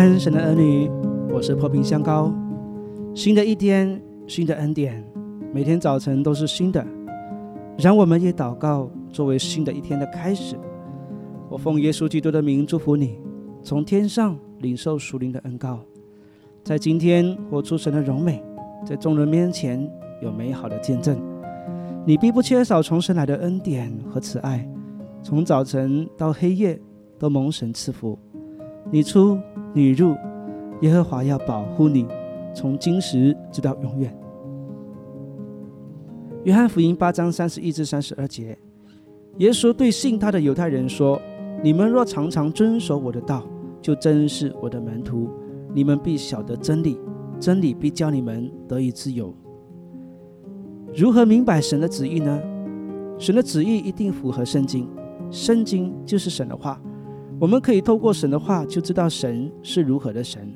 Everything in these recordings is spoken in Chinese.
安，神的儿女，我是破冰香膏。新的一天，新的恩典，每天早晨都是新的。让我们也祷告，作为新的一天的开始。我奉耶稣基督的名祝福你，从天上领受属灵的恩膏，在今天活出神的荣美，在众人面前有美好的见证。你必不缺少从神来的恩典和慈爱，从早晨到黑夜都蒙神赐福。你出你入，耶和华要保护你，从今时直到永远。约翰福音八章三十一至三十二节，耶稣对信他的犹太人说：“你们若常常遵守我的道，就真是我的门徒。你们必晓得真理，真理必叫你们得以自由。”如何明白神的旨意呢？神的旨意一定符合圣经，圣经就是神的话。我们可以透过神的话，就知道神是如何的神。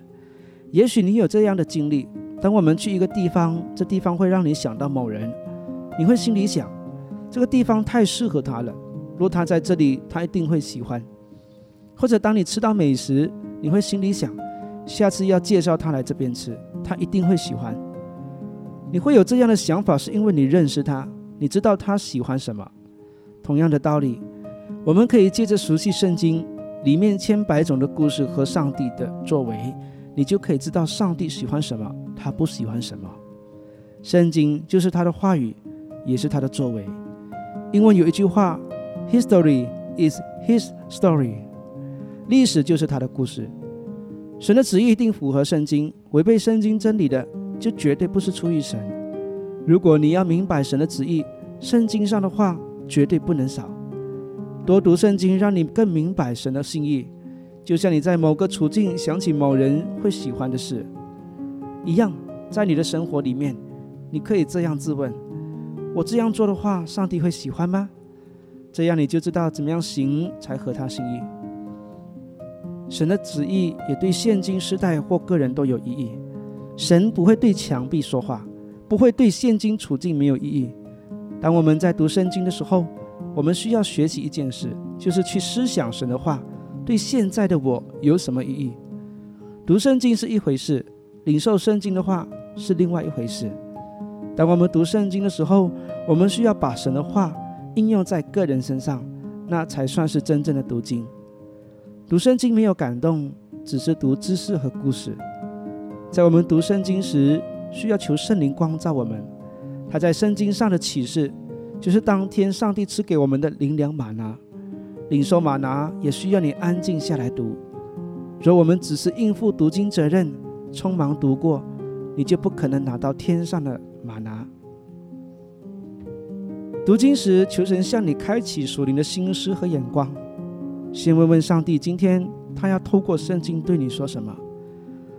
也许你有这样的经历：当我们去一个地方，这地方会让你想到某人，你会心里想，这个地方太适合他了。若他在这里，他一定会喜欢。或者当你吃到美食，你会心里想，下次要介绍他来这边吃，他一定会喜欢。你会有这样的想法，是因为你认识他，你知道他喜欢什么。同样的道理，我们可以借着熟悉圣经。里面千百种的故事和上帝的作为，你就可以知道上帝喜欢什么，他不喜欢什么。圣经就是他的话语，也是他的作为。英文有一句话：“History is His story。”历史就是他的故事。神的旨意一定符合圣经，违背圣经真理的，就绝对不是出于神。如果你要明白神的旨意，圣经上的话绝对不能少。多读圣经，让你更明白神的心意。就像你在某个处境想起某人会喜欢的事一样，在你的生活里面，你可以这样自问：我这样做的话，上帝会喜欢吗？这样你就知道怎么样行才合他心意。神的旨意也对现今时代或个人都有意义。神不会对墙壁说话，不会对现今处境没有意义。当我们在读圣经的时候，我们需要学习一件事，就是去思想神的话对现在的我有什么意义。读圣经是一回事，领受圣经的话是另外一回事。当我们读圣经的时候，我们需要把神的话应用在个人身上，那才算是真正的读经。读圣经没有感动，只是读知识和故事。在我们读圣经时，需要求圣灵光照我们，他在圣经上的启示。就是当天上帝赐给我们的灵粮玛拿，领受玛拿也需要你安静下来读。若我们只是应付读经责任，匆忙读过，你就不可能拿到天上的玛拿。读经时，求神向你开启属灵的心思和眼光。先问问上帝，今天他要透过圣经对你说什么？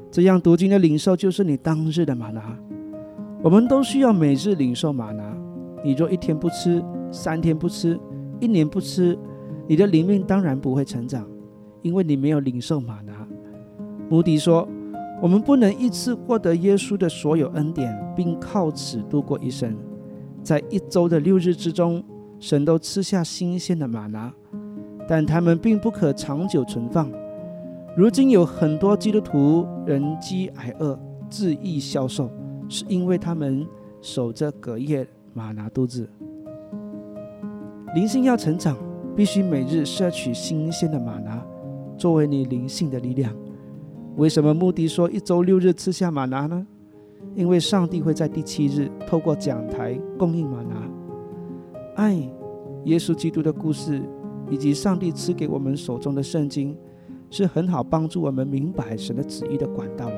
这样读经的领受就是你当日的玛拿。我们都需要每日领受玛拿。你若一天不吃，三天不吃，一年不吃，你的灵命当然不会成长，因为你没有领受马拿。穆迪说：“我们不能一次获得耶稣的所有恩典，并靠此度过一生。在一周的六日之中，神都吃下新鲜的马拿，但他们并不可长久存放。如今有很多基督徒人饥挨饿，自缢消瘦，是因为他们守着隔夜。”玛拿肚子，灵性要成长，必须每日摄取新鲜的玛拿，作为你灵性的力量。为什么目的说一周六日吃下玛拿呢？因为上帝会在第七日透过讲台供应玛拿。爱耶稣基督的故事，以及上帝赐给我们手中的圣经，是很好帮助我们明白神的旨意的管道了。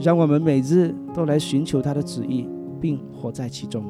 让我们每日都来寻求他的旨意，并活在其中。